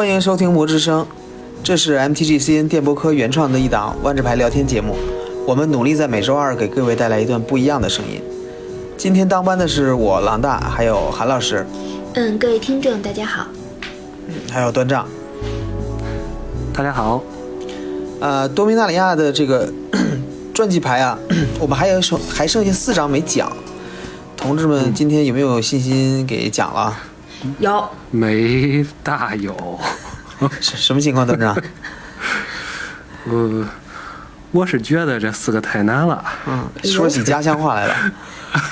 欢迎收听《魔之声》，这是 MTGCN 电波科原创的一档万智牌聊天节目。我们努力在每周二给各位带来一段不一样的声音。今天当班的是我郎大，还有韩老师，嗯，各位听众大家好。还有端丈。大家好。呃，多米纳里亚的这个 传记牌啊，我们还有剩还剩下四张没讲。同志们，今天有没有信心给讲了？有。没大有。什 什么情况，团长？呃，我是觉得这四个太难了。嗯，说起家乡话来了。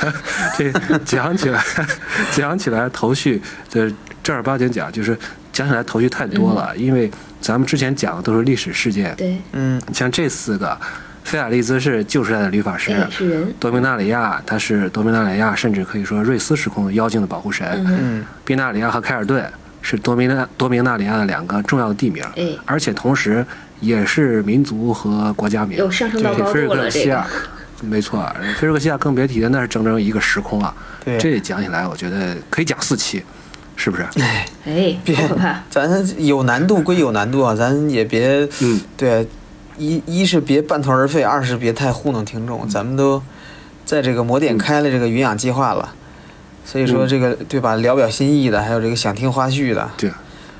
这讲起来，讲起来头绪，这正儿八经讲，就是讲起来头绪太多了。因为咱们之前讲的都是历史事件。对。嗯。像这四个，菲亚利兹是旧时代的律法师。多明纳里亚，他是多明纳里亚，甚至可以说瑞斯时空妖精的保护神。嗯。宾纳里亚和凯尔顿是多明纳多明纳里亚的两个重要的地名。哎。而且同时也是民族和国家名。有上升到高度了，这个。没错，菲尔克西亚更别提了，那是整整一个时空啊！对，这讲起来，我觉得可以讲四期，是不是？哎哎，别可怕！咱有难度归有难度啊，咱也别嗯，对，一一是别半途而废，二是别太糊弄听众。咱们都在这个魔点开了这个云养计划了，所以说这个对吧？聊表心意的，还有这个想听花絮的，对，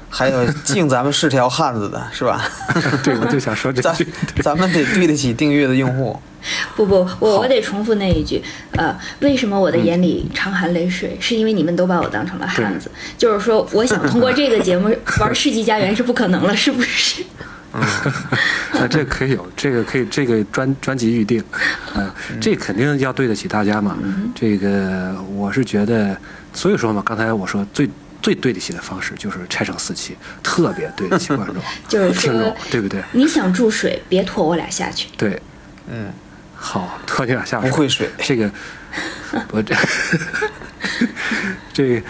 还有敬咱们是条汉子的，是吧？对，我就想说这句，咱们得对得起订阅的用户。不不，我我得重复那一句，呃，为什么我的眼里常含泪水？是因为你们都把我当成了汉子。就是说，我想通过这个节目玩世纪佳缘是不可能了，是不是？嗯，那 这可以有，这个可以，这个专专辑预定，嗯，这肯定要对得起大家嘛。这个我是觉得，所以说嘛，刚才我说最最对得起的方式就是拆成四期，特别对得起观众，就是听众，对不对？你想注水，别拖我俩下去。对，嗯。好，拖你俩下水。不会水，这个，我这，这，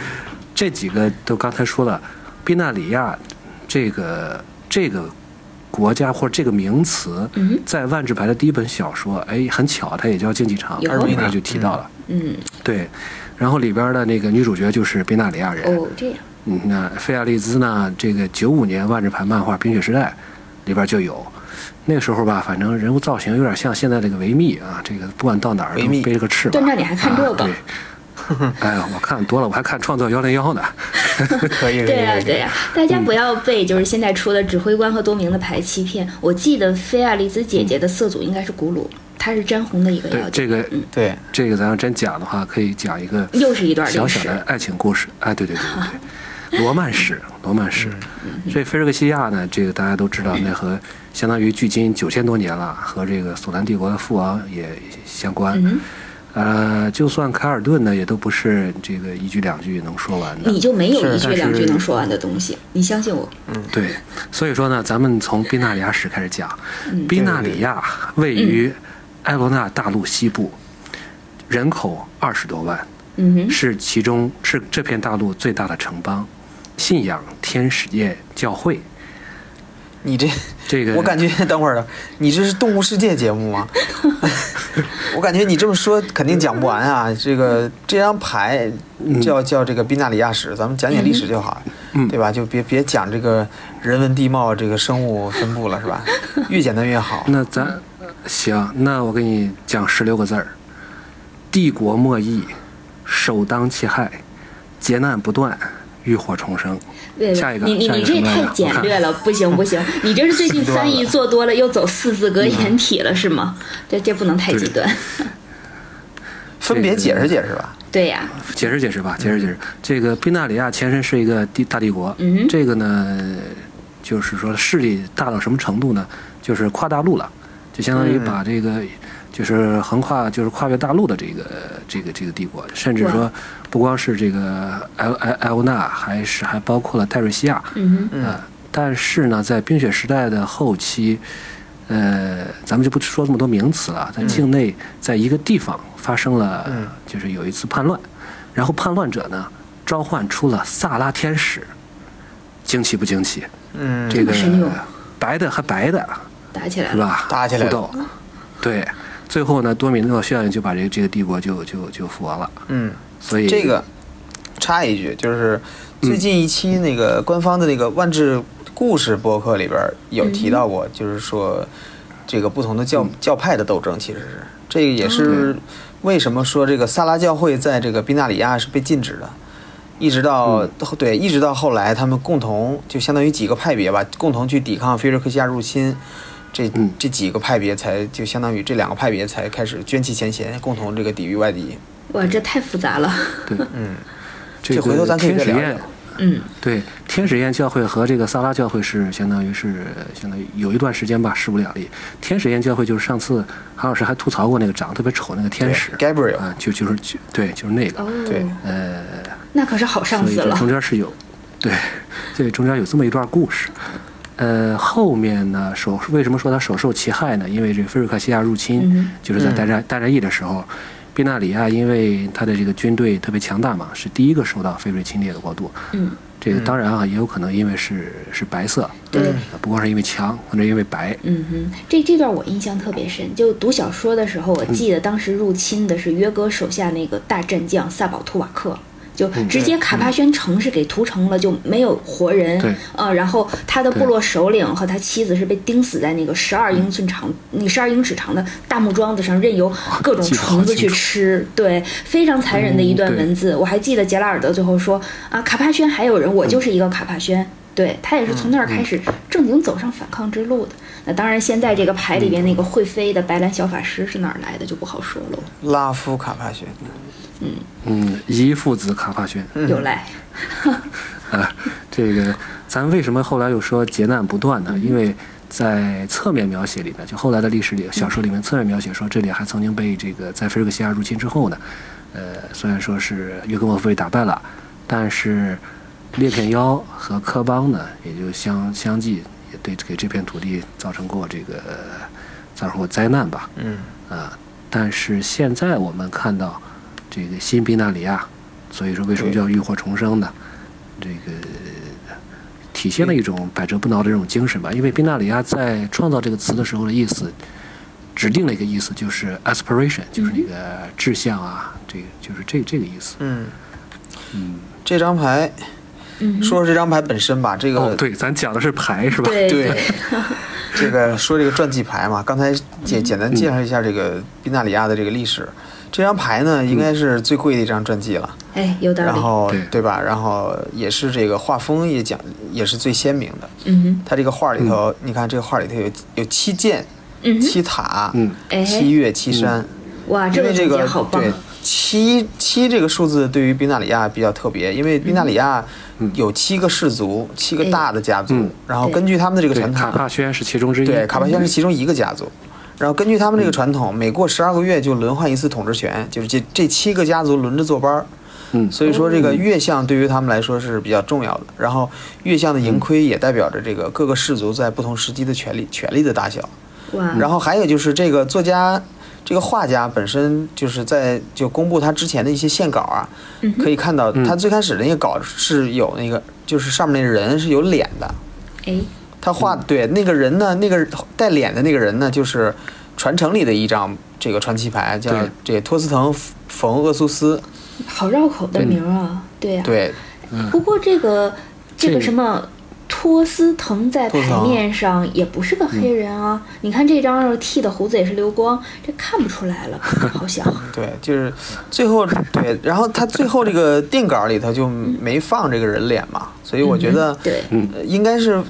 这几个都刚才说了，宾纳里亚，这个这个国家或者这个名词，在万智牌的第一本小说，哎，很巧，它也叫竞技场，里边就提到了。嗯，对，然后里边的那个女主角就是宾纳里亚人。哦，这样。嗯，那菲亚利兹呢？这个九五年万智牌漫画《冰雪时代》里边就有。那个时候吧，反正人物造型有点像现在这个维密啊，这个不管到哪儿都背着个翅膀。段长，你还看这个？对，哎呀，我看多了，我还看《创造幺零幺》呢。可以，对呀，对呀，大家不要被就是现在出的指挥官和多名的牌欺骗。我记得菲亚丽兹姐姐的色组应该是古鲁，她是詹红的一个妖精。这个，嗯，对，这个咱要真讲的话，可以讲一个又是一段小小的爱情故事。哎，对对对对对。罗曼史，罗曼史，所以菲尔克西亚呢，这个大家都知道，那和相当于距今九千多年了，和这个索兰帝国的父王也相关。呃，就算凯尔顿呢，也都不是这个一句两句能说完的。你就没有一句两句能说完的东西，你相信我。嗯，对。所以说呢，咱们从宾纳里亚史开始讲。宾纳里亚位于埃罗纳大陆西部，人口二十多万，嗯是其中是这片大陆最大的城邦。信仰天使界教会，你这这个，我感觉 等会儿，你这是动物世界节目吗？我感觉你这么说肯定讲不完啊！这个这张牌叫叫这个宾纳里亚史，咱们讲讲历史就好，对吧？就别别讲这个人文地貌、这个生物分布了，是吧？越简单越好。那咱行，那我给你讲十六个字儿：帝国莫义，首当其害，劫难不断。浴火重生，下一个，你你你这太 简略了，不行不行，你这是最近 翻译做多了，又走四字格言体了是吗？这这不能太极端。分别解释解释吧。对呀，解释解释吧，解释解释。这个宾纳里亚前身是一个帝大帝国，嗯这个呢，就是说势力大到什么程度呢？就是跨大陆了，就相当于把这个。就是横跨，就是跨越大陆的这个这个这个帝国，甚至说不光是这个埃埃埃欧纳，还是还包括了泰瑞西亚。嗯嗯。但是呢，在冰雪时代的后期，呃，咱们就不说这么多名词了，在境内，在一个地方发生了，就是有一次叛乱，然后叛乱者呢召唤出了萨拉天使，惊奇不惊奇？嗯。这个白的和白的打起来了，是吧？打起来了。对。最后呢，多米诺效应就把这个这个帝国就就就覆亡了。嗯，所以这个插一句，就是最近一期那个官方的那个万智故事博客里边有提到过，就是说这个不同的教教派的斗争，其实是这个也是为什么说这个萨拉教会在这个宾纳里亚是被禁止的，一直到对，一直到后来他们共同就相当于几个派别吧，共同去抵抗菲瑞克西亚入侵。这这几个派别才就相当于这两个派别才开始捐弃前嫌，共同这个抵御外敌。哇，这太复杂了。对，嗯，这回头咱可以天使宴，嗯，对，天使宴教会和这个萨拉教会是相当于是相当于有一段时间吧势不两立。天使宴教会就是上次韩老师还吐槽过那个长得特别丑那个天使 Gabriel 啊，就就是就对，就是那个。哦，对，呃，那可是好上司了。中间是有，对，对，中间有这么一段故事。呃，后面呢，首为什么说他首受其害呢？因为这个菲瑞克西亚入侵，就是在大战大战役的时候，宾纳里亚因为他的这个军队特别强大嘛，是第一个受到菲瑞侵略的国度。嗯，这个当然啊，也有可能因为是是白色，对，不光是因为强，或者因为白。嗯哼，这这段我印象特别深，就读小说的时候，我记得当时入侵的是约哥手下那个大战将萨保图瓦克。就直接卡帕宣城是给屠城了，就没有活人。对，呃，然后他的部落首领和他妻子是被钉死在那个十二英寸长、那十二英尺长的大木桩子上，任由各种虫子去吃。对，非常残忍的一段文字。我还记得杰拉尔德最后说：“啊，卡帕宣还有人，我就是一个卡帕宣。”对他也是从那儿开始正经走上反抗之路的。那当然，现在这个牌里边那个会飞的白蓝小法师是哪儿来的就不好说了。拉夫卡帕宣。嗯嗯，姨父子卡帕宣有来。啊，这个咱为什么后来又说劫难不断呢？因为在侧面描写里面，就后来的历史里小说里面侧面描写说，这里还曾经被这个在菲尔克西亚入侵之后呢，呃，虽然说是约格莫夫被打败了，但是裂片妖和科邦呢，也就相相继也对给这片土地造成过这个造成过灾难吧。嗯啊，但是现在我们看到。这个新宾纳里亚，所以说为什么叫浴火重生呢？这个体现了一种百折不挠的这种精神吧。因为宾纳里亚在创造这个词的时候的意思，指定了一个意思，就是 aspiration，就是那个志向啊，这个就是这这个意思。嗯嗯，这张牌，说说这张牌本身吧。这个哦，对，咱讲的是牌是吧？对。这个说这个传记牌嘛，刚才简简单介绍一下这个宾纳里亚的这个历史。这张牌呢，应该是最贵的一张传记了。哎，有道理。然后对吧？然后也是这个画风也讲，也是最鲜明的。嗯哼。它这个画里头，你看这个画里头有有七剑、七塔、嗯，七月、七山。哇，这个这个好棒。对，七七这个数字对于宾纳里亚比较特别，因为宾纳里亚有七个氏族，七个大的家族。然后根据他们的这个传统，卡帕宣是其中之一。对，卡帕宣是其中一个家族。然后根据他们这个传统，每过十二个月就轮换一次统治权，就是这这七个家族轮着坐班儿。嗯，所以说这个月相对于他们来说是比较重要的。然后月相的盈亏也代表着这个各个氏族在不同时期的权力权力的大小。哇！然后还有就是这个作家，这个画家本身就是在就公布他之前的一些线稿啊，可以看到他最开始的那个稿是有那个就是上面那人是有脸的。哎。他画对那个人呢，那个带脸的那个人呢，就是传承里的一张这个传奇牌，叫这托斯滕冯厄苏斯。好绕口的名啊，对呀。对。不过这个这个什么托斯滕在牌面上也不是个黑人啊，你看这张剃的胡子也是流光，这看不出来了，好像。对，就是最后对，然后他最后这个定稿里头就没放这个人脸嘛，所以我觉得对，应该是。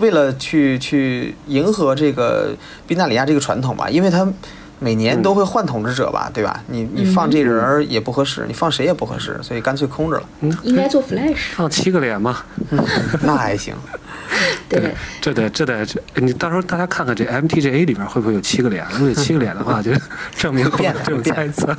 为了去去迎合这个宾纳里亚这个传统吧，因为他每年都会换统治者吧，对吧？你你放这人儿也不合适，你放谁也不合适，所以干脆空着了。嗯应该做 flash，放七个脸嘛，那还行。对，这得这得这，你到时候大家看看这 MTGA 里边会不会有七个脸？如果有七个脸的话，就 证明变这种猜测。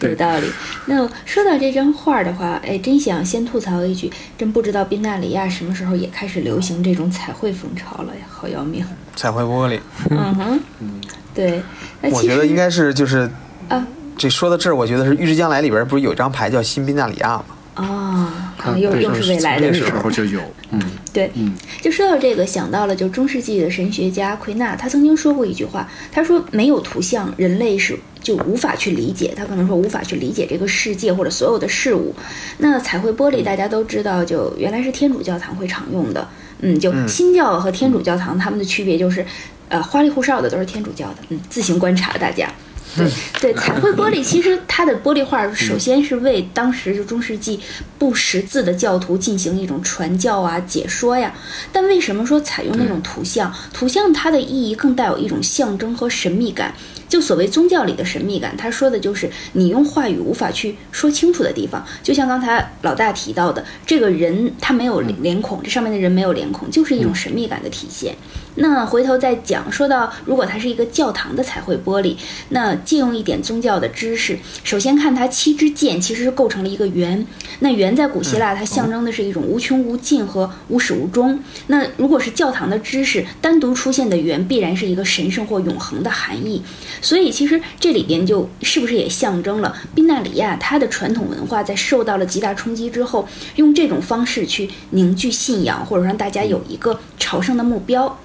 有道理。那说到这张画的话，哎，真想先吐槽一句，真不知道宾纳里亚什么时候也开始流行这种彩绘风潮了呀，好要命！彩绘玻璃。嗯哼。嗯。对。我觉得应该是就是啊，这说到这儿，我觉得是《预知将来》里边不是有一张牌叫新宾纳里亚吗？啊，可能又又是未来的时候就有，嗯，对，嗯，就说到这个，想到了就中世纪的神学家奎纳，他曾经说过一句话，他说没有图像，人类是就无法去理解，他可能说无法去理解这个世界或者所有的事物。那彩绘玻璃大家都知道，就原来是天主教堂会常用的，嗯，就新教和天主教堂他们的区别就是，呃，花里胡哨的都是天主教的，嗯，自行观察大家。对对，彩绘玻璃其实它的玻璃画，首先是为当时就中世纪不识字的教徒进行一种传教啊、解说呀。但为什么说采用那种图像？图像它的意义更带有一种象征和神秘感。就所谓宗教里的神秘感，他说的就是你用话语无法去说清楚的地方。就像刚才老大提到的，这个人他没有脸孔，这上面的人没有脸孔，就是一种神秘感的体现。那回头再讲，说到如果它是一个教堂的彩绘玻璃，那借用一点宗教的知识，首先看它七支箭其实是构成了一个圆。那圆在古希腊它象征的是一种无穷无尽和无始无终。那如果是教堂的知识，单独出现的圆必然是一个神圣或永恒的含义。所以其实这里边就是不是也象征了宾纳里亚它的传统文化在受到了极大冲击之后，用这种方式去凝聚信仰，或者让大家有一个朝圣的目标。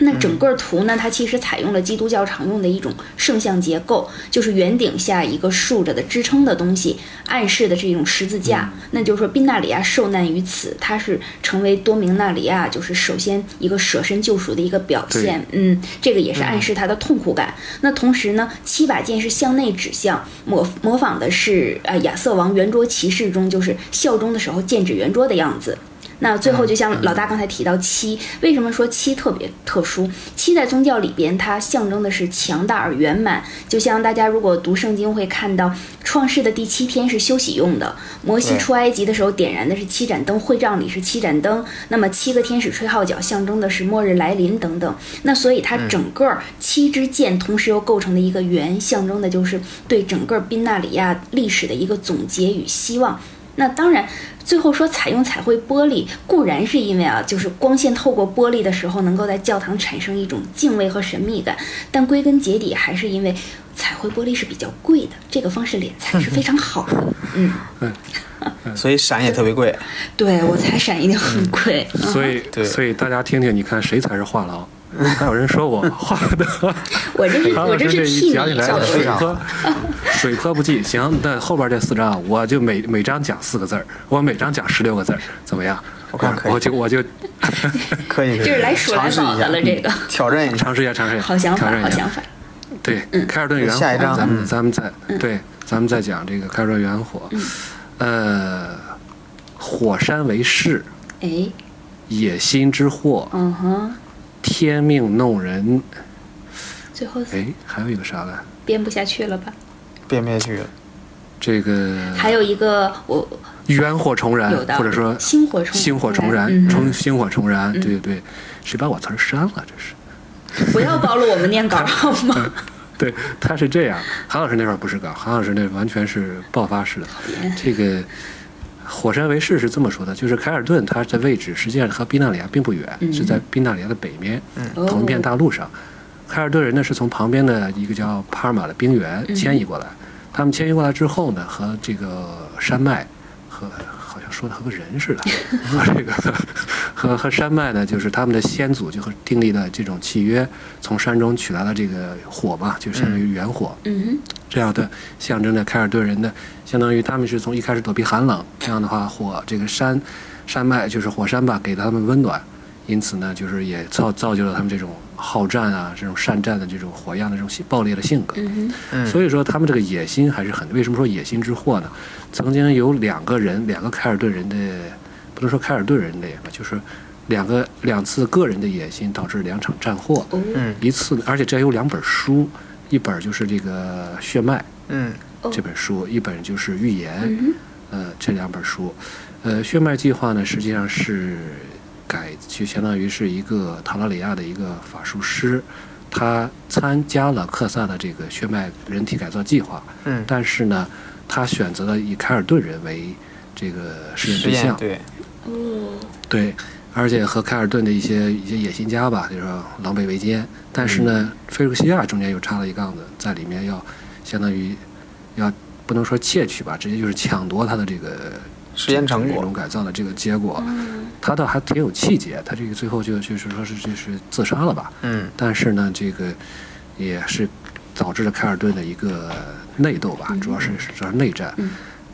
那整个图呢，它其实采用了基督教常用的一种圣像结构，就是圆顶下一个竖着的支撑的东西，暗示的是一种十字架。那就是说，宾纳里亚受难于此，它是成为多明纳里亚，就是首先一个舍身救赎的一个表现。嗯，这个也是暗示他的痛苦感。那同时呢，七把剑是向内指向，模模仿的是呃亚瑟王圆桌骑士中就是效忠的时候剑指圆桌的样子。那最后，就像老大刚才提到七，为什么说七特别特殊？七在宗教里边，它象征的是强大而圆满。就像大家如果读圣经会看到，创世的第七天是休息用的。摩西出埃及的时候点燃的是七盏灯，会帐里是七盏灯。那么七个天使吹号角，象征的是末日来临等等。那所以它整个七支箭同时又构成的一个圆，象征的就是对整个宾纳里亚历史的一个总结与希望。那当然。最后说采用彩绘玻璃，固然是因为啊，就是光线透过玻璃的时候，能够在教堂产生一种敬畏和神秘感。但归根结底，还是因为彩绘玻璃是比较贵的，这个方式敛财是非常好的。嗯嗯，所以闪也特别贵。对我猜闪一定很贵。所以，所以大家听听，你看谁才是话痨？还有人说我画 的，我这是我这是替你的水泼，水泼不记。行，那后边这四张，我就每每张讲四个字儿，我每张讲十六个字儿，怎么样？我看可以，我就我就可以，就是来数来宝的了。这个挑战一下，尝试一下，尝试一下，好想法，好想法。对，凯尔顿元火，咱们咱们再对，咱们再讲这个凯尔顿元火。呃，火山为誓，哎，野心之祸，嗯哼。天命弄人，最后哎，还有一个啥来？编不下去了吧？编不下去了。这个还有一个我冤火重燃，或者说星火重星火重燃，重星火重燃。对对对，谁把我词儿删了？这是不要暴露我们念稿好吗？对，他是这样。韩老师那块儿不是稿，韩老师那完全是爆发式的。这个。火山维士是这么说的，就是凯尔顿它的位置实际上和宾纳里亚并不远，是在宾纳里亚的北面，同一片大陆上。凯尔顿人呢是从旁边的一个叫帕尔马的冰原迁移过来，他们迁移过来之后呢，和这个山脉和说的和个人似的，和这个 和和山脉呢，就是他们的先祖就和订立的这种契约，从山中取来了这个火嘛，就相当于原火。嗯。这样的象征着凯尔特人的，相当于他们是从一开始躲避寒冷，这样的话火这个山山脉就是火山吧，给他们温暖，因此呢，就是也造造就了他们这种好战啊，这种善战的这种火样的这种暴烈的性格。嗯所以说他们这个野心还是很，为什么说野心之祸呢？曾经有两个人，两个凯尔顿人的，不能说凯尔顿人的吧，就是两个两次个人的野心导致两场战祸。嗯。一次，而且这有两本书。一本就是这个血脉，嗯，这本书，一本就是预言，呃，这两本书，呃，血脉计划呢，实际上是改，就相当于是一个塔拉里亚的一个法术师，他参加了克萨的这个血脉人体改造计划，嗯，但是呢，他选择了以凯尔顿人为这个实验对象，对。而且和凯尔顿的一些一些野心家吧，就是说狼狈为奸。但是呢，菲尔克西亚中间又插了一杠子，在里面要相当于要不能说窃取吧，直接就是抢夺他的这个实验成果、这种改造的这个结果。他倒还挺有气节，他这个最后就就是说是就是自杀了吧。嗯。但是呢，这个也是导致了凯尔顿的一个内斗吧，主要是主要是内战。嗯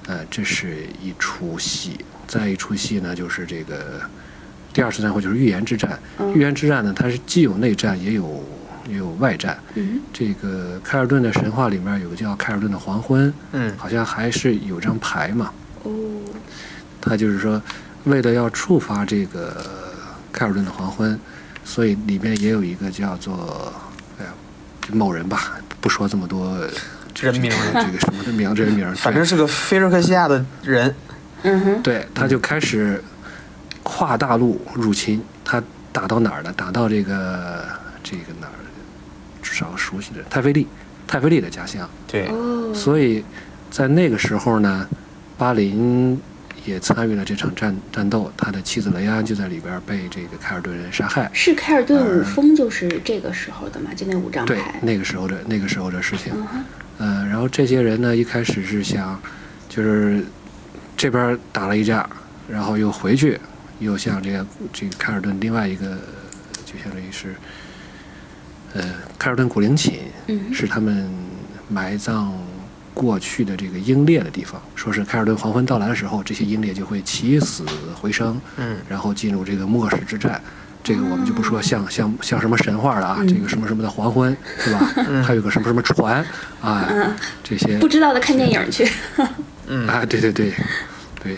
呃，这是一出戏，再一出戏呢，就是这个第二次战会就是预言之战。嗯预言之战呢，它是既有内战也有也有外战。嗯这个凯尔顿的神话里面有个叫凯尔顿的黄昏，嗯好像还是有张牌嘛。哦，他就是说，为了要触发这个凯尔顿的黄昏，所以里面也有一个叫做，哎呀，某人吧，不说这么多人名这个这个什么的名人名，反正是个菲尔克西亚的人，嗯哼，对，他就开始跨大陆入侵，他打到哪儿了？打到这个这个哪儿？至少熟悉的泰菲利，泰菲利的家乡。对，哦，所以在那个时候呢，巴林也参与了这场战战斗，他的妻子雷安就在里边被这个凯尔顿人杀害。是凯尔顿五峰，就是这个时候的嘛，就那五张对牌，。那个时候的那个时候的事情。嗯哼，呃，然后这些人呢，一开始是想，就是这边打了一架，然后又回去，又向这个这个凯尔顿另外一个，就相当于是，呃，凯尔顿古灵寝嗯是他们埋葬过去的这个英烈的地方。说是凯尔顿黄昏到来的时候，这些英烈就会起死回生，嗯然后进入这个末世之战。这个我们就不说像像像什么神话了啊，嗯这个什么什么的黄昏是吧？还有个什么什么船啊，这些不知道的看电影去。嗯啊，对对对，对，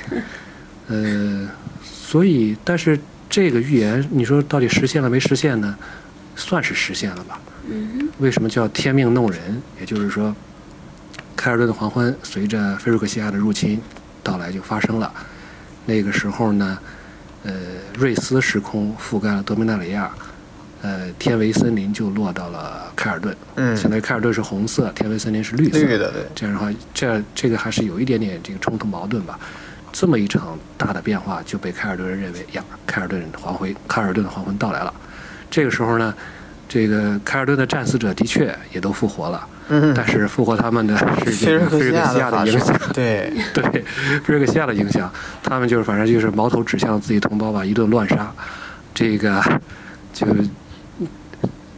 呃，所以但是这个预言，你说到底实现了没实现呢？算是实现了吧。嗯为什么叫天命弄人？也就是说，凯尔顿的黄昏随着菲瑞克西亚的入侵到来就发生了。那个时候呢，呃，瑞斯时空覆盖了多米纳里亚，呃，天维森林就落到了凯尔顿。嗯相当于凯尔顿是红色，天维森林是绿色。绿的，对，这样的话，这这个还是有一点点这个冲突矛盾吧。这么一场大的变化就被凯尔顿人认为呀，凯尔顿黄昏，凯尔顿的黄昏到来了。这个时候呢，这个凯尔顿的战死者的确也都复活了，嗯。但是复活他们的是菲这个菲尔克西亚瑞克西亚的影响，，对，对菲瑞克西亚的影响，他们就是反正就是矛头指向自己同胞吧，一顿乱杀，这个就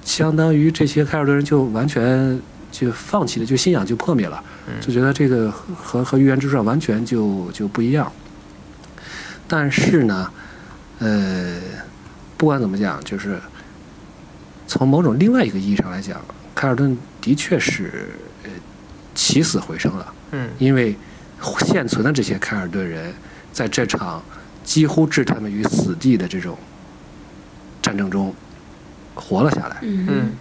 相当于这些凯尔顿人就完全就放弃了，就信仰就破灭了，就觉得这个和和预言之上完全就就不一样。但是呢，呃，不管怎么讲，就是从某种另外一个意义上来讲，凯尔顿的确是呃起死回生了。嗯因为现存的这些凯尔顿人，在这场几乎置他们于死地的这种战争中活了下来，嗯嗯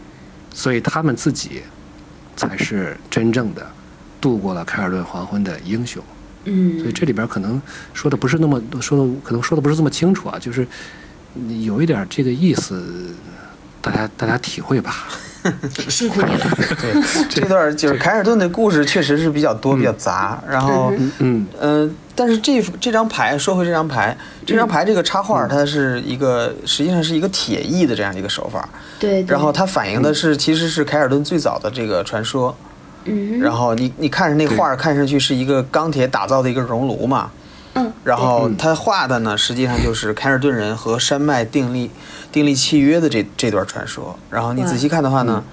所以他们自己才是真正的度过了凯尔顿黄昏的英雄。嗯，所以这里边可能说的不是那么说的，可能说的不是这么清楚啊，就是有一点这个意思，大家大家体会吧。辛苦你了。对，这段就是凯尔顿的故事确实是比较多，比较杂，然后。嗯。嗯嗯，但是这这张牌，说回这张牌，这张牌这个插画，它是一个实际上是一个铁艺的这样一个手法，对，对。然后它反映的是其实是凯尔顿最早的这个传说，嗯然后你你看着那画，看上去是一个钢铁打造的一个熔炉嘛，嗯，然后他画的呢，实际上就是凯尔顿人和山脉订立订立契约的这这段传说。然后你仔细看的话呢，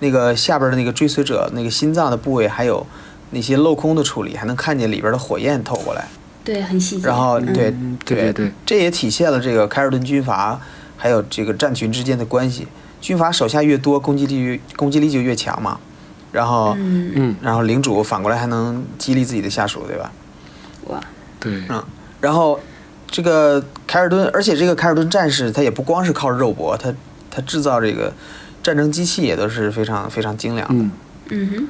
那个下边的那个追随者那个心脏的部位，还有那些镂空的处理，还能看见里边的火焰透过来。对很细节。然后嗯对嗯对对对这也体现了这个凯尔顿军阀还有这个战群之间的关系。军阀手下越多，攻击力越攻击力就越强嘛。然后，嗯，嗯，然后领主反过来还能激励自己的下属，对吧？哇，对，嗯，然后这个凯尔顿，而且这个凯尔顿战士他也不光是靠肉搏，他他制造这个战争机器也都是非常非常精良的。嗯嗯哼，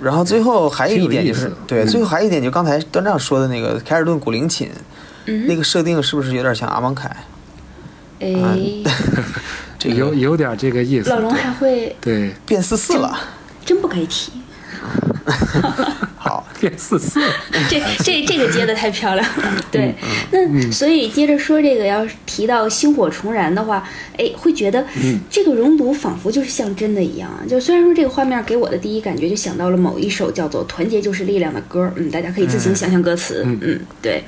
然后最后还有一点就是对，嗯最后还有一点就刚才端丈说的那个凯尔顿古灵寝，嗯，那个设定是不是有点像阿芒凯？哎，这个有有点这个意思。老龙还会对，变四四了。真不可以提，好，变四四。这这这个接的太漂亮了。对，嗯那所以接着说这个，要是提到星火重燃的话，哎，会觉得嗯这个熔炉仿佛就是像真的一样啊。就虽然说这个画面给我的第一感觉就想到了某一首叫做《团结就是力量》的歌，嗯，大家可以自行想象歌词，嗯嗯，对。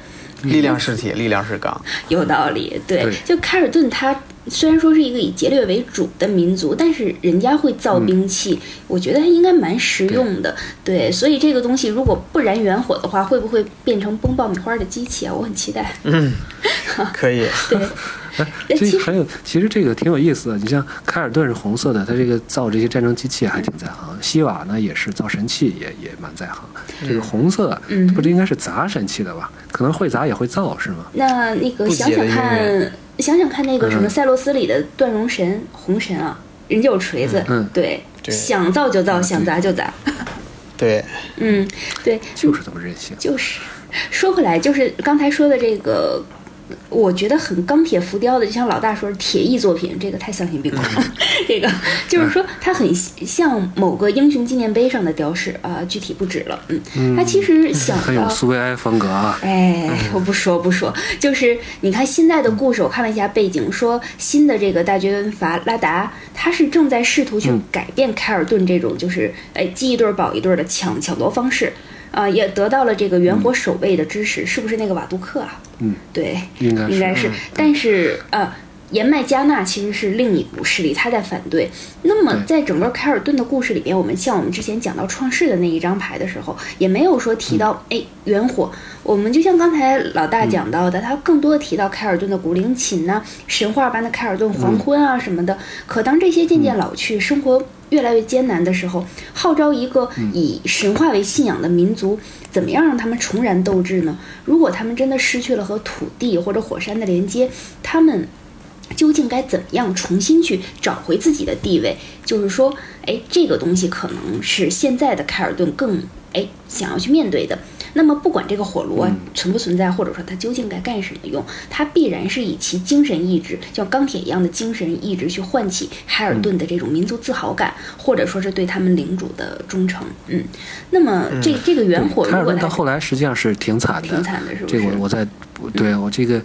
力量是铁，力量是钢。有道理，对，对就凯尔顿他虽然说是一个以劫掠为主的民族，但是人家会造兵器，我觉得应该蛮实用的。对，所以这个东西如果不燃原火的话，会不会变成崩爆米花的机器啊？我很期待。嗯，可以。对。哎，这还有，其实这个挺有意思的。你像凯尔顿是红色的，他这个造这些战争机器还挺在行。西瓦呢也是造神器，也也蛮在行。这个红色，嗯，不是应该是砸神器的吧？可能会砸也会造，是吗？那那个想想看，想想看那个什么赛洛斯里的断容神红神啊，人家有锤子，嗯，对，想造就造，想砸就砸。对，嗯，对，就是这么任性。就是说回来，就是刚才说的这个。我觉得很钢铁浮雕的，就像老大说的铁艺作品，这个太丧心病狂了。这个就是说，它很像某个英雄纪念碑上的雕饰啊，具体不指了。嗯，它其实想很有苏维埃风格啊。哎，我不说不说，就是你看现在的故事，我看了一下背景，说新的这个大军文阀拉达，他是正在试图去改变凯尔顿这种就是哎积一对保一对的抢抢夺方式。啊，也得到了这个元火守卫的支持，是不是那个瓦杜克啊？嗯，对，应该应该是。但是呃，延麦加纳其实是另一股势力，他在反对。那么在整个凯尔顿的故事里边，我们像我们之前讲到创世的那一张牌的时候，也没有说提到哎元火。我们就像刚才老大讲到的，他更多的提到凯尔顿的古灵琴呐，神话般的凯尔顿黄昏啊什么的。可当这些渐渐老去，生活。越来越艰难的时候，号召一个以神话为信仰的民族，怎么样让他们重燃斗志呢？如果他们真的失去了和土地或者火山的连接，他们究竟该怎么样重新去找回自己的地位？就是说，哎，这个东西可能是现在的凯尔顿更哎想要去面对的。那么，不管这个火炉啊存不存在，或者说它究竟该干什么用，它必然是以其精神意志，像钢铁一样的精神意志去唤起海尔顿的这种民族自豪感，或者说是对他们领主的忠诚。嗯，那么这这个原火，海尔顿到后来实际上是挺惨的，挺惨的，是不是？这个我在，对我这个，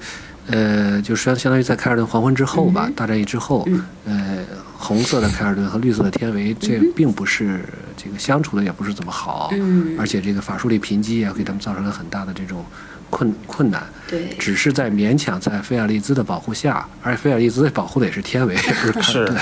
呃，就是相相当于在凯尔顿黄昏之后吧，大战役之后，呃。红色的凯尔顿和绿色的天维，这并不是这个相处的也不是怎么好，而且这个法术力贫瘠也给他们造成了很大的这种困困难。对，只是在勉强在菲尔利兹的保护下，而且菲尔利兹保护的也是天维，不 是凯尔顿。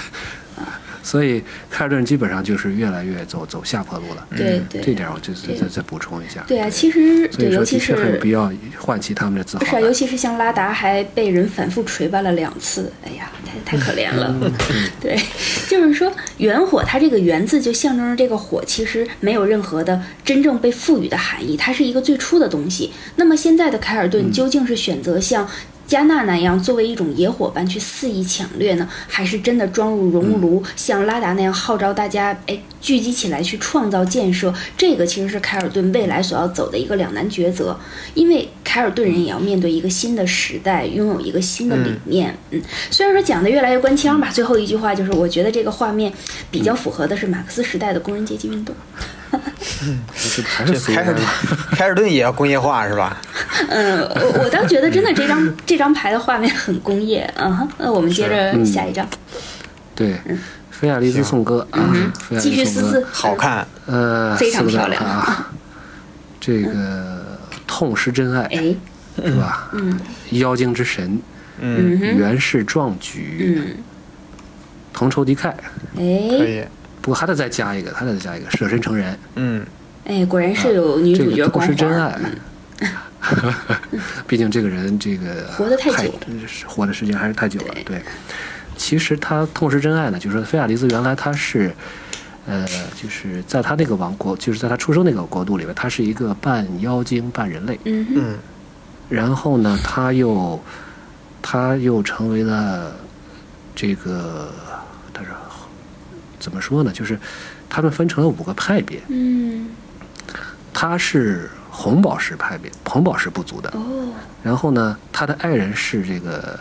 所以凯尔顿基本上就是越来越走走下坡路了。对对，这点我就是再再补充一下。对啊，其实对，尤其是很有必要唤起他们的自豪。是啊，尤其是像拉达还被人反复锤巴了两次，哎呀，太太可怜了。对，就是说原火，它这个原字就象征着这个火，其实没有任何的真正被赋予的含义，它是一个最初的东西。那么现在的凯尔顿究竟是选择像？加纳那样作为一种野伙伴去肆意抢掠呢，还是真的装入熔炉，像拉达那样号召大家哎聚集起来去创造建设？这个其实是凯尔顿未来所要走的一个两难抉择。因为凯尔顿人也要面对一个新的时代，拥有一个新的理念。嗯，虽然说讲的越来越官腔吧，最后一句话就是，我觉得这个画面比较符合的是马克思时代的工人阶级运动。嗯，还是凯尔顿，凯尔顿也要工业化是吧？嗯，我我倒觉得真的这张 这张牌的画面很工业。嗯，那我们接着下一张。对，菲亚利斯颂歌啊，继续撕撕，好看，呃，非常漂亮。啊。这个痛失真爱，哎，是吧？嗯，妖精之神，嗯，元氏壮举，嗯，同仇敌忾，哎，可以。不过还得再加一个，还得再加一个舍身成仁。嗯，哎，果然是有女主角光环。这个真爱。毕竟这个人这个 活得太久，活的时间还是太久了。对，其实他痛失真爱呢，就是说菲亚迪斯原来他是，呃，就是在他那个王国，就是在他出生那个国度里面，他是一个半妖精半人类。嗯嗯。然后呢，他又他又成为了这个。怎么说呢？就是他们分成了五个派别。嗯，他是红宝石派别，红宝石部族的。哦。然后呢，他的爱人是这个，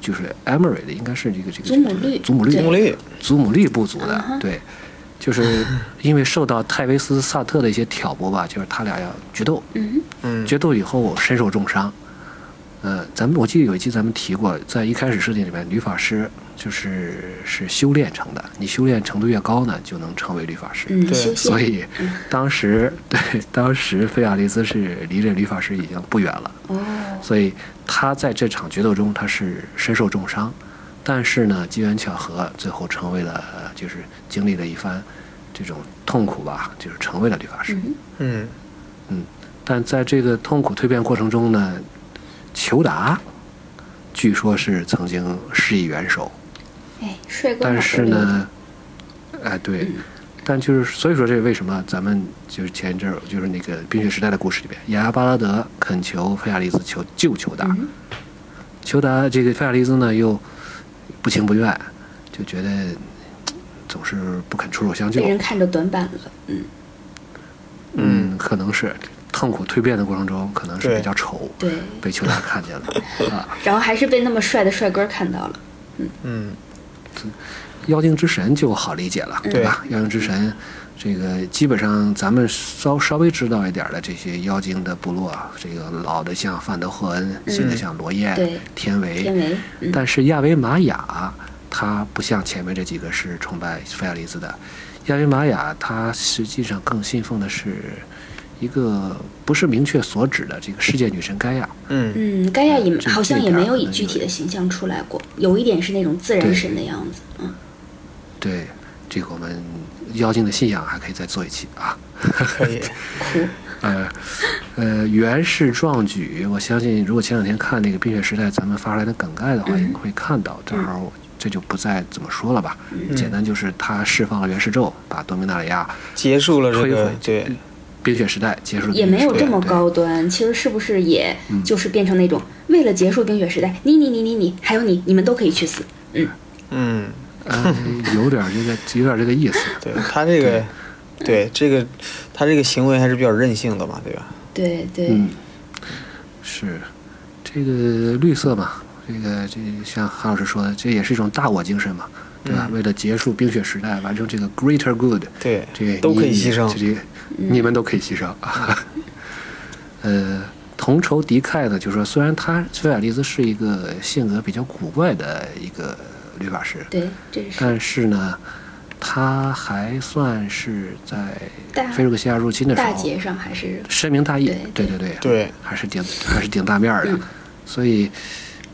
就是 Emery 的，应该是这个这个祖母绿，祖母绿，祖母绿，祖母绿部族的。对，就是因为受到泰维斯萨特的一些挑拨吧，就是他俩要决斗。嗯嗯。决斗以后身受重伤。呃，咱们我记得有一期咱们提过，在一开始设定里面，女法师。就是是修炼成的，你修炼程度越高呢，就能成为律法师。嗯，对。所以当时对当时菲亚利斯是离这律法师已经不远了。哦。所以他在这场决斗中，他是身受重伤，但是呢，机缘巧合，最后成为了，就是经历了一番这种痛苦吧，就是成为了律法师。嗯嗯，但在这个痛苦蜕变过程中呢，裘达据说是曾经施以援手，哎，帅哥。但是呢，哎对，但就是所以说这为什么咱们就是前一阵儿就是那个冰雪时代的故事里边，雅亚巴拉德恳求菲亚利兹求救裘达，裘达这个菲亚利兹呢又不情不愿，就觉得总是不肯出手相救，被人看着短板了，嗯。嗯，可能是痛苦蜕变的过程中，可能是比较丑，对，被邱达看见了 啊。然后还是被那么帅的帅哥看到了，嗯嗯。妖精之神就好理解了，对吧？妖精之神，这个基本上咱们稍稍微知道一点的这些妖精的部落，这个老的像范德霍恩，新的像罗燕、天维，天维。但是亚维玛雅，他不像前面这几个是崇拜菲亚利斯的。亚维玛雅，他实际上更信奉的是一个不是明确所指的这个世界女神盖亚。嗯嗯，盖亚也好像也没有以具体的形象出来过，有一点是那种自然神的样子。嗯，对，这个我们妖精的信仰还可以再做一期啊。可以。哭呃呃，原氏壮举，我相信如果前两天看那个《冰雪时代》咱们发出来的梗概的话，应该会看到。正好。这就不再怎么说了吧，简单就是他释放了原始咒，把多米纳里亚结束了这个对冰雪时代结束也没有这么高端，其实是不是也就是变成那种为了结束冰雪时代，你你你你你还有你你们都可以去死，嗯。嗯，有点这个有点这个意思，对他这个对。这个他这个行为还是比较任性的嘛，对吧？对对，是这个绿色嘛。这个这像韩老师说的，这也是一种大我精神嘛，对吧？为了结束冰雪时代，完成这个 greater good，对，这个都可以牺牲，这你们都可以牺牲。呃，同仇敌忾呢，就是说，虽然他菲亚利兹是一个性格比较古怪的一个律法师，对，是，但是呢，他还算是在菲鲁克西亚入侵的时候，大节上还是深明大义，对对对。对，还是顶还是顶大面的，所以。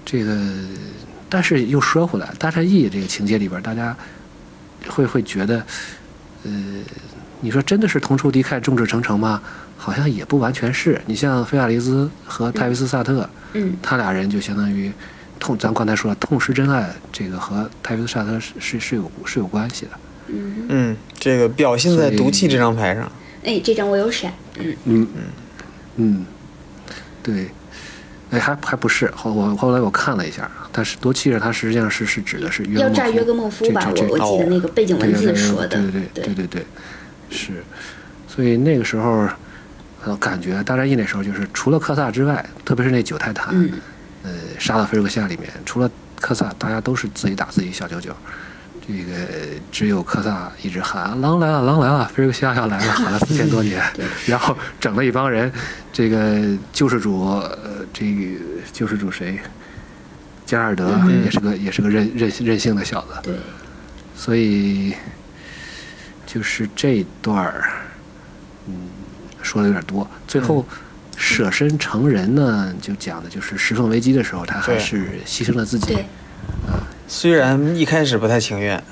这个，但是又说回来，大战役这个情节里边，大家会会觉得，呃，你说真的是同仇敌忾、众志成城吗？好像也不完全是。你像菲亚雷兹和泰维斯萨特，嗯，他俩人就相当于痛，咱刚才说了，痛失真爱，这个和泰维斯萨特是是是有是有关系的。嗯嗯，这个表现在毒气这张牌上。哎，这张我有闪。嗯嗯嗯嗯，对。哎，还还不是后我后来我看了一下，但是多气着它实际上是是指的是要炸约格莫夫吧？我我记得那个背景文字说的，对对对对对对，是。所以那个时候，感觉大战役那时候就是除了科萨之外，特别是那九泰坦，呃，杀到菲尔克夏里面，除了科萨，大家都是自己打自己小九九。这个只有科萨一直喊“狼来了，狼来了，菲尔克西亚要来了”，喊了四千多年，然后整了一帮人。这个救世主，呃，这个救世主谁？加尔德也是个也是个任任任性的小子。对。所以就是这段儿，嗯，说的有点多。最后舍身成人呢，就讲的就是石缝危机的时候，他还是牺牲了自己。啊。虽然一开始不太情愿，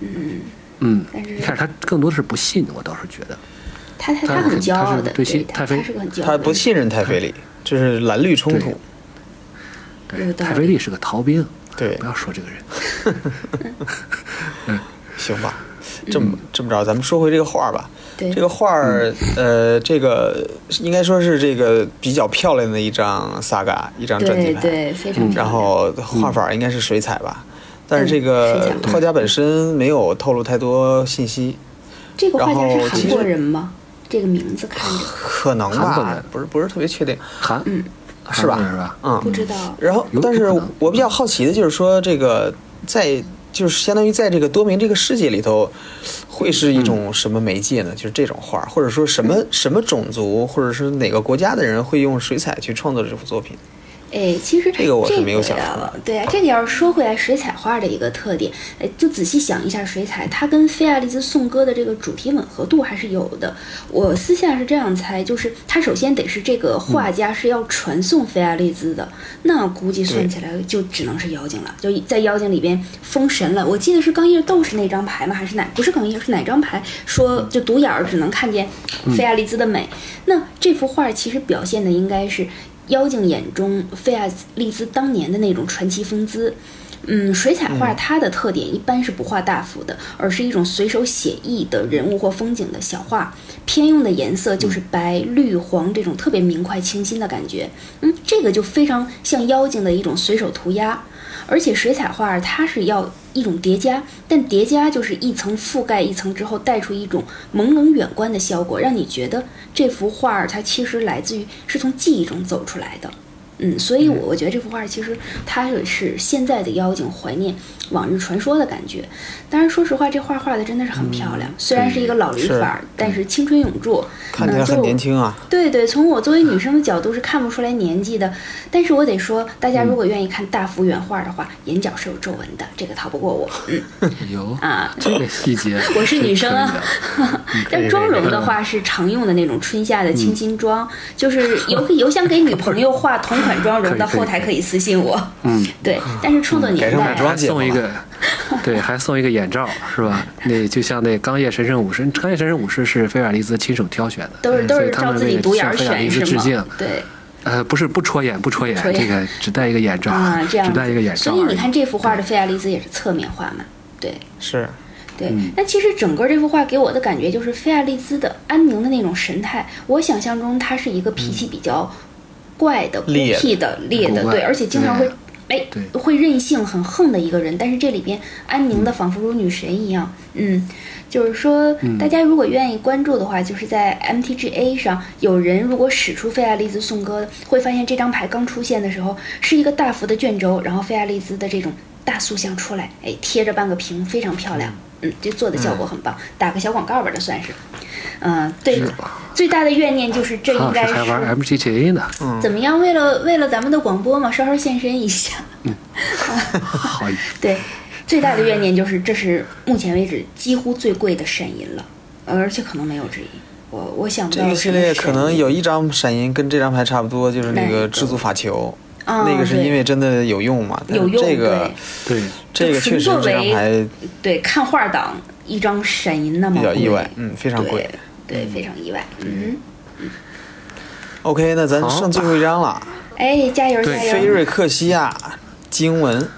嗯嗯，但是他更多的是不信，我倒是觉得，他他他很骄傲的，对太妃。是很骄傲，他不信任太妃里，这是蓝绿冲突。对，太妃利是个逃兵，对，不要说这个人。嗯，行吧，这么这么着，咱们说回这个画吧。这个画儿，呃，这个应该说是这个比较漂亮的一张 saga，一张专辑牌，对，非常。然后画法应该是水彩吧，但是这个画家本身没有透露太多信息。这个画家是韩国人吗？这个名字看着可能吧，不是不是特别确定。韩，嗯，是吧？是吧？嗯，不知道。然后，但是我比较好奇的就是说，这个在。就是相当于在这个多明这个世界里头，会是一种什么媒介呢？就是这种画，或者说什么什么种族，或者是哪个国家的人会用水彩去创作这幅作品？哎，其实这个我是没有想到。对啊，这个要是说回来，水彩画的一个特点，哎，就仔细想一下，水彩它跟菲亚丽兹颂歌的这个主题吻合度还是有的。我私下是这样猜，就是它首先得是这个画家是要传送菲亚丽兹的，那估计算起来就只能是妖精了，就在妖精里边封神了。我记得是钢叶斗士那张牌吗？还是哪？不是钢叶，是哪张牌？说就独眼儿只能看见菲亚丽兹的美。那这幅画其实表现的应该是。妖精眼中菲亚丽兹当年的那种传奇风姿，嗯，水彩画它的特点一般是不画大幅的，而是一种随手写意的人物或风景的小画，偏用的颜色就是白、绿、黄这种特别明快清新的感觉，嗯，这个就非常像妖精的一种随手涂鸦。而且水彩画它是要一种叠加，但叠加就是一层覆盖一层之后，带出一种朦胧远观的效果，让你觉得这幅画儿它其实来自于是从记忆中走出来的。嗯，所以，我我觉得这幅画其实它是现在的妖精怀念往日传说的感觉。当然，说实话，这画画的真的是很漂亮。虽然是一个老驴法，但是青春永驻，看起来很年轻啊。对对，从我作为女生的角度是看不出来年纪的。但是我得说，大家如果愿意看大幅原画的话，眼角是有皱纹的，这个逃不过我。嗯，有啊，这个细节。我是女生啊。但妆容的话是常用的那种春夏的清新妆，就是有有想给女朋友画同。款妆容的后台可以私信我。嗯，对，但是创作年代还送一个，对，还送一个眼罩，是吧？那就像那钢叶神圣武士，钢叶神圣武士是菲尔利兹亲手挑选的，都是都是照自己独眼选是吗？对，呃，不是不戳眼，不戳眼，这个只戴一个眼罩啊，这样只戴一个眼罩。所以你看这幅画的菲亚利兹也是侧面画嘛？对，是，对。那其实整个这幅画给我的感觉就是菲亚利兹的安宁的那种神态。我想象中他是一个脾气比较。怪的、孤僻的、烈的，对，而且经常会，哎，会任性、很横的一个人。但是这里边安宁的，仿佛如女神一样。嗯，就是说，大家如果愿意关注的话，就是在 MTGA 上，有人如果使出菲亚丽兹颂歌，会发现这张牌刚出现的时候是一个大幅的卷轴，然后菲亚丽兹的这种大塑像出来，哎，贴着半个屏，非常漂亮。嗯，这做的效果很棒，打个小广告吧，这算是。嗯，对，最大的怨念就是这应该是。还玩 MGTA 呢？怎么样？为了为了咱们的广播嘛，稍稍现身一下。嗯，好。对，最大的怨念就是这是目前为止几乎最贵的闪银了，而且可能没有之一。我我想不到。这个系列可能有一张闪银跟这张牌差不多，就是那个制作法球。那个是因为真的有用嘛？有用。这个对，这个确实这张牌对看画党一张闪银那么比较意外，嗯，非常贵。对，非常意外。嗯嗯。OK，那咱剩最后一张了。哎，加油加油！菲瑞克西亚经文，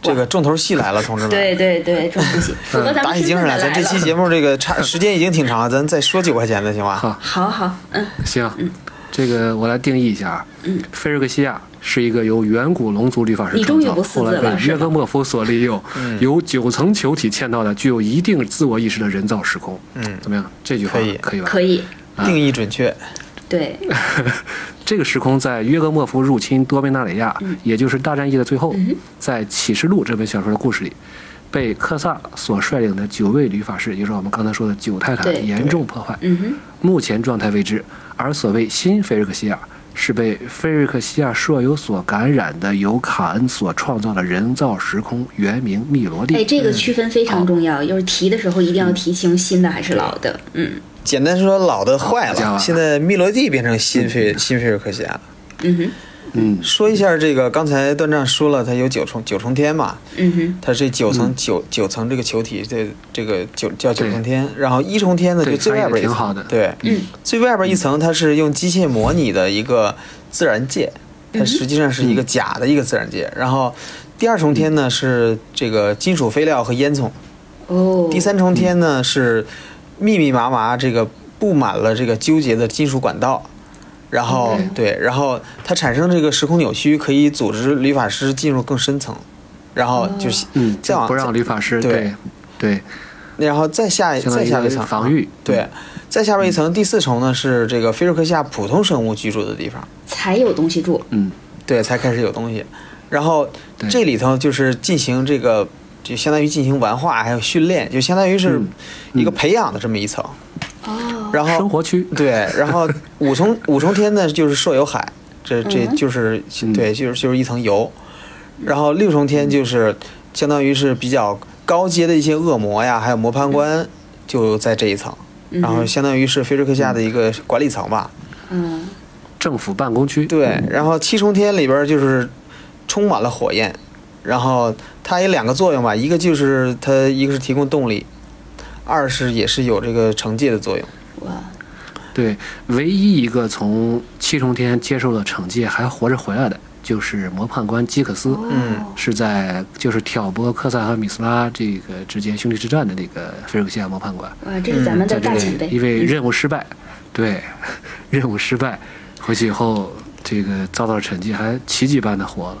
这个重头戏来了，同志们。对对对，重头戏。打起精神来，咱这期节目这个差时间已经挺长了，咱再说九块钱的行吧？好，好好，嗯，行，嗯，这个我来定义一下啊，嗯，菲尔克西亚。是一个由远古龙族律法师创造，后来被约格莫夫所利用，由九层球体嵌套的具有一定自我意识的人造时空。嗯，怎么样？这句话可以可以吧？可以，定义准确。对，这个时空在约格莫夫入侵多贝纳里亚，也就是大战役的最后，在启示录这本小说的故事里，被克萨所率领的九位旅法师，也就是我们刚才说的九泰坦，严重破坏。目前状态未知。而所谓新菲瑞克西亚。是被菲瑞克西亚舍友所感染的，由卡恩所创造的人造时空，原名密罗蒂。哎，这个区分非常重要，就是提的时候一定要提清新的还是老的。嗯，简单说，老的坏了，现在密罗蒂变成新菲新菲瑞克西亚了。嗯哼。嗯，说一下这个，刚才段丈说了，它有九重九重天嘛？嗯哼，它是九层九九层这个球体，这这个九叫九重天。然后一重天呢，就最外边一层。对，嗯，最外边一层它是用机械模拟的一个自然界，它实际上是一个假的一个自然界。然后第二重天呢是这个金属废料和烟囱。哦。第三重天呢是密密麻麻这个布满了这个纠结的金属管道。然后对，然后它产生这个时空扭曲，可以组织理发师进入更深层，然后就是嗯，再往不让理发师对。对，然后再下再下一层防御。对，再下边一层第四重呢是这个菲瑞克夏普通生物居住的地方，才有东西住，嗯，对，才开始有东西，然后这里头就是进行这个就相当于进行玩化还有训练，就相当于是一个培养的这么一层。哦，然后生活区对，然后五重 五重天呢就是朔有海，这这嗯就是、嗯对，就是就是一层油。然后六重天就是相当于是比较高阶的一些恶魔呀，还有魔判官就在这一层，然后相当于是菲瑞克下的一个管理层吧。嗯政府办公区。对，然后七重天里边就是充满了火焰，然后它有两个作用吧，一个就是它一个是提供动力，二是也是有这个惩戒的作用。哇对，唯一一个从七重天接受了惩戒还活着回来的，就是魔判官基克斯，嗯哦。是在就是挑拨科萨和米斯拉这个之间兄弟之战的那个菲尔克西亚魔判官，哇，这是咱们的在这大前辈，因为嗯任务失败，对，任务失败，回去以后这个遭到了惩戒，还奇迹般的活了。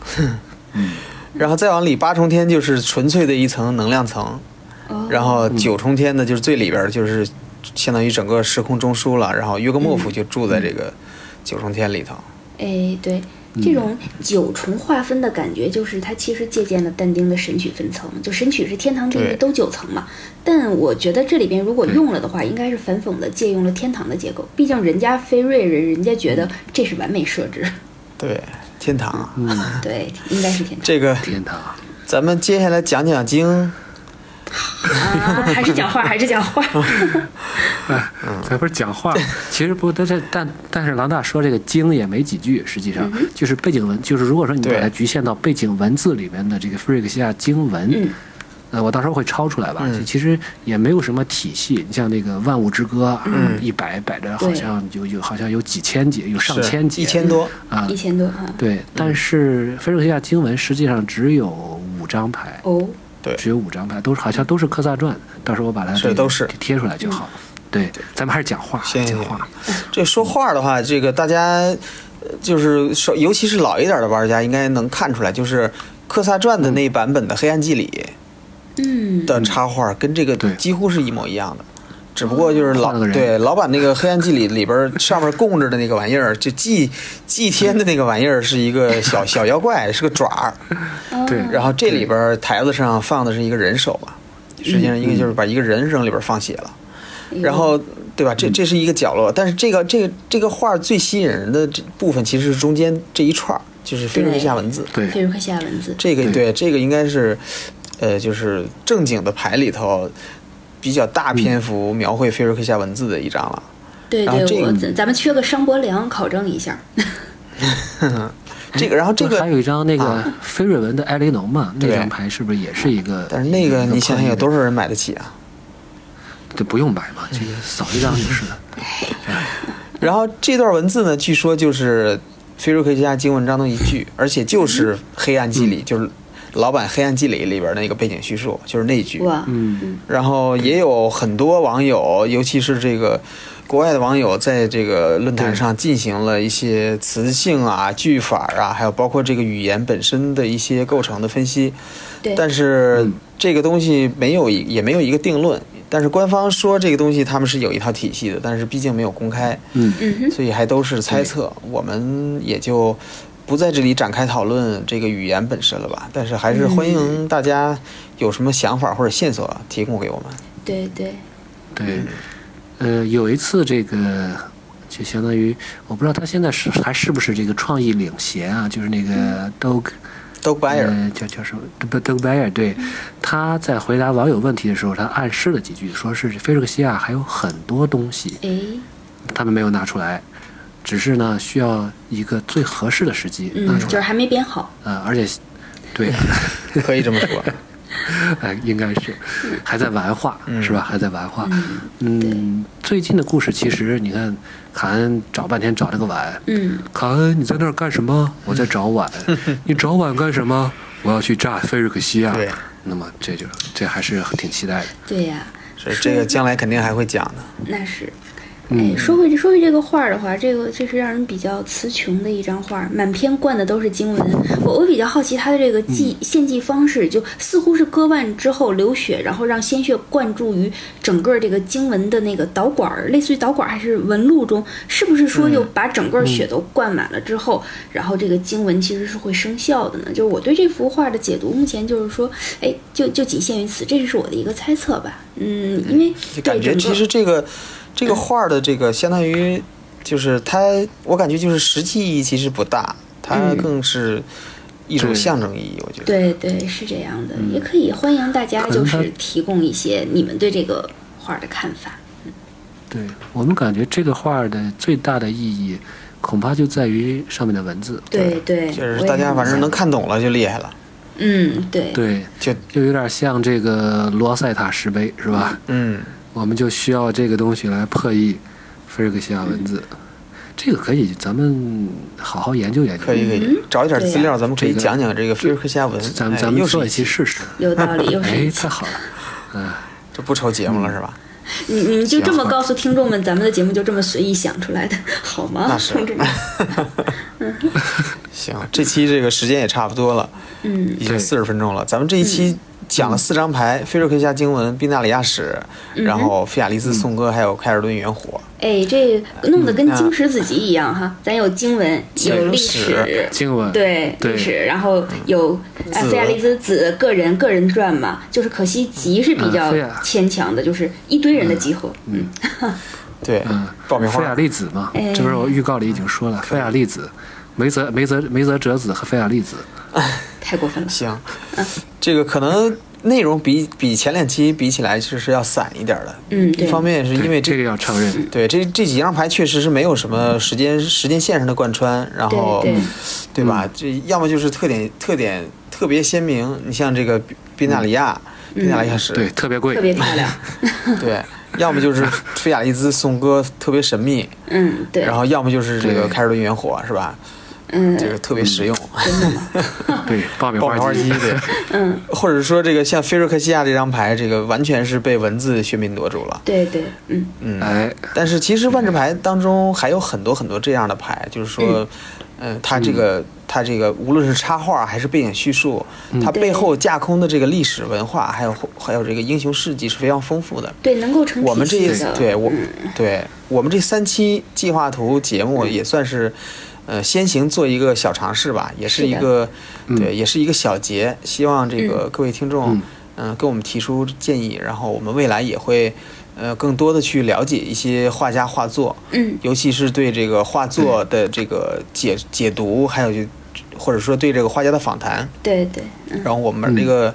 嗯 然后再往里八重天就是纯粹的一层能量层，哦。然后九重天呢就是最里边就是相当于整个时空中枢了，然后约格莫夫就住在这个九重天里头。哎，对，这种九重划分的感觉，就是它其实借鉴了但丁的神曲分层，就神曲是天堂地狱都九层嘛。但我觉得这里边如果用了的话，应该是反讽的借用了天堂的结构，毕竟人家非瑞人，人家觉得这是完美设置，对，天堂啊，嗯，对，应该是天堂这个天堂。咱们接下来讲讲经。啊，还是讲话，还是讲话，哎，咱不是讲话，其实不，但是但但是郎大说这个经也没几句，实际上就是背景文，就是如果说你把它局限到背景文字里面的这个菲瑞克西亚经文，嗯。呃，我到时候会抄出来吧。嗯。其实也没有什么体系，你像那个《万物之歌》啊，嗯。一百摆着好像有有好像有几千节，有上千节，一千多，啊。一。千多啊。对，但是菲瑞克西亚经文实际上只有五张牌，哦，对只有五张牌，都是好像都是科萨传。到时候我把它这都是贴出来就好。对，咱们还是讲话，讲话。这说话的话，这个大家呃就是说，尤其是老一点的玩家应该能看出来，就是科萨传的那版本的《黑暗祭礼嗯》，的插画跟这个几乎是一模一样的。只不过就是老对老版那个《黑暗祭礼》里边上面供着的那个玩意儿，就祭祭天的那个玩意儿是一个小小妖怪，是个爪儿。然后这里边台子上放的是一个人手嘛，实际上一个就是把一个人扔里边放血了。然后对吧？这这是一个角落，但是这个这个这个画最吸引人的这部分其实是中间这一串儿，就是菲瑞克夏文字。对，菲瑞克西亚文字，这个对对这个应该是，呃，就是正经的牌里头比较大篇幅描绘菲瑞克夏文字的一张了。对对，然后这个我咱咱们缺个商伯良考证一下。这个，然后这个还有一张那个啊菲瑞文的埃雷农嘛，那张牌是不是也是一个？但是那个你想想有多少？人买得起啊？对，不用买嘛，这个扫一张就是了。然后这段文字呢，据说就是菲瑞克夏经文章的一句，而且就是《黑暗记里》，就是老版《黑暗祭礼》里边那个背景叙述，就是那句。嗯，然后也有很多网友，尤其是这个国外的网友，在这个论坛上进行了一些词性啊、句法啊，还有包括这个语言本身的一些构成的分析。对，但是嗯这个东西没有一也没有一个定论。但是官方说这个东西他们是有一套体系的，但是毕竟没有公开，嗯，嗯，所以还都是猜测。我们也就不在这里展开讨论这个语言本身了吧。但是还是欢迎大家有什么想法或者线索提供给我们。对对，对，呃，有一次这个就相当于，我不知道他现在是还是不是这个创意领衔啊，就是那个白尔，呃，叫叫什么？德德拜尔，对，他在回答网友问题的时候，他暗示了几句，说是菲利克西亚还有很多东西，哎，他们没有拿出来，只是呢需要一个最合适的时机拿嗯，出来。就是还没编好。呃，而且，对，可以这么说。哎，应该是还在玩化，嗯是吧？还在玩化。嗯嗯，最近的故事其实你看，卡恩找半天找这个碗，嗯，卡恩你在那儿干什么？我在找碗。你找碗干什么？我要去炸菲瑞克西亚。对，那么这就这还是挺期待的。对呀，是这个将来肯定还会讲的。那是。嗯哎，说回说回这个画儿的话，这个这是让人比较词穷的一张画儿，满篇灌的都是经文。我我比较好奇他的这个祭献祭方式，就似乎是割腕之后流血，然后让鲜血灌注于整个这个经文的那个导管儿，类似于导管儿还是纹路中，是不是说就把整个血都灌满了之后，然后这个经文其实是会生效的呢？就是我对这幅画的解读，目前就是说，哎，就就仅限于此，这是我的一个猜测吧。嗯，因为感觉其实这个这个 画的这个相当于就是它，我感觉就是实际意义其实不大，它嗯更是一种象征意义。我觉得，对对，是这样的，也可以欢迎大家就是提供一些你们对这个画的看法。对我们感觉这个画儿的最大的意义，恐怕就在于上面的文字。对对，就是大家反正能看懂了就厉害了。嗯，对对，就就有点像这个罗塞塔石碑，是吧？嗯，我们就需要这个东西来破译菲尔克西亚文字。这个可以，咱们好好研究研究。可以可以，找一点资料，咱们可以讲讲这个菲尔克西亚文。咱们哎咱们做一期期试试。有道理，又是哎一，期太。好了，嗯，这不愁节目了是吧？你你们就这么告诉听众们，咱们的节目就这么随意想出来的，好吗？那是同志们，行，这期这个时间也差不多了，嗯已经四十分钟了。咱们这一期讲了四张牌：菲尔克西亚经文、宾纳里亚史，然后菲亚利斯颂歌，还有凯尔顿元火。哎，这弄得跟嗯经史子集一样哈，咱有经文，有历史，经文对对历史，然后有菲亚利兹子个人个人传嘛，就是可惜集是比较牵强的，就是一堆人的集合，嗯，对，嗯，爆米花。菲亚利子嘛，哎这不是我预告里已经说了，菲亚利子、梅泽梅泽梅泽哲子和菲亚利子。太过分了，行，这个可能内容比比前两期比起来就是要散一点的。嗯，对，一方面是因为这个要承认，对这这几张牌确实是没有什么时间时间线上的贯穿，然后对对。对吧？这要么就是特点特点特别鲜明，你像这个宾宾纳里亚、宾纳里亚是，对，特别贵。特，别漂亮，对，要么就是菲亚利兹颂歌特别神秘，嗯，对，然后要么就是这个对。凯尔顿元火，是吧？嗯，这个特别实用。真的吗？对，爆米花机，对，嗯，或者说这个像菲瑞克西亚这张牌，这个完全是被文字喧宾夺主了。对对，嗯。嗯，哎，但是其实万智牌当中还有很多很多这样的牌，就是说，嗯，它这个它这个无论是插画还是背景叙述，它背后架空的这个历史文化，还有还有这个英雄事迹是非常丰富的。对，能够成我们这一对我嗯。对我们这三期计划图节目也算是，呃，先行做一个小尝试吧，也是一个对，也是一个小结。希望这个各位听众嗯，嗯，跟我们提出建议，然后我们未来也会，呃，更多的去了解一些画家画作，嗯，尤其是对这个画作的这个解解读，还有就或者说对这个画家的访谈，对对，嗯。然后我们这个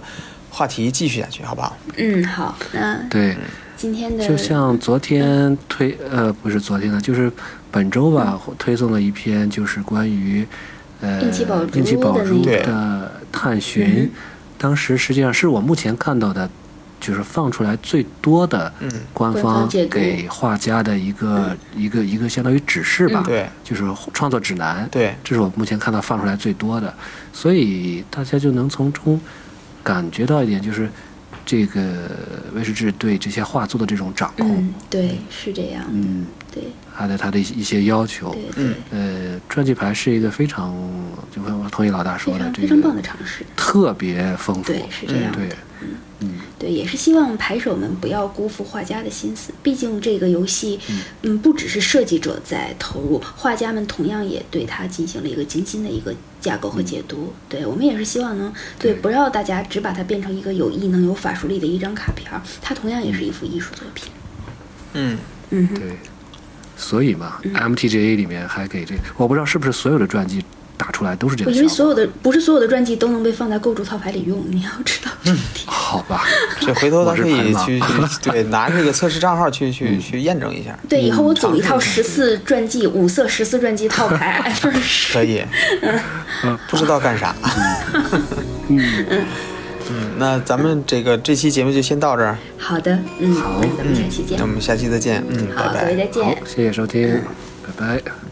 话题继续下去，好不好？嗯，好，那对，今天的就像昨天推呃不是昨天的，就是本周吧，推送了一篇就是关于呃应奇宝珠的探寻。嗯，当时实际上是我目前看到的，就是放出来最多的嗯。官官方给画家的一个一个一个相当于指示吧，对。就是创作指南，对，这是我目前看到放出来最多的，所以大家就能从中感觉到一点，就是这个威士志对这些画作的这种掌控，嗯，对，是这样，嗯，对。还有他的一些要求。对嗯。对，呃，传记牌是一个非常，就跟我同意老大说的，这常非常棒的个尝试，特别丰富。对，是这样的。对，对，也是希望牌手们不要辜负画家的心思。毕竟这个游戏，嗯，不只是设计者在投入，画家们同样也对它进行了一个精心的一个架构和解读。对我们也是希望能对，不要大家只把它变成一个有异能、有法术力的一张卡片儿，它同样也是一幅艺术作品。嗯，嗯哼，对，所以嘛、m t g a 里面还给这，我不知道是不是所有的传记打出来都是这我个效果。觉得所有的不是所有的传记都能被放在构筑套牌里用，你要知道这一点。好吧，这回头咱可以去去 对拿这个测试账号去去去验证一下，对，以后我组一套嗯十四传记、五色十四传记套牌。可以，嗯不知道干啥。嗯，嗯，那咱们这个这期节目就先到这儿，好的，嗯，好那咱们下期见那我。们下期再见，嗯，好，拜拜各位。再见。，谢谢收听，拜拜。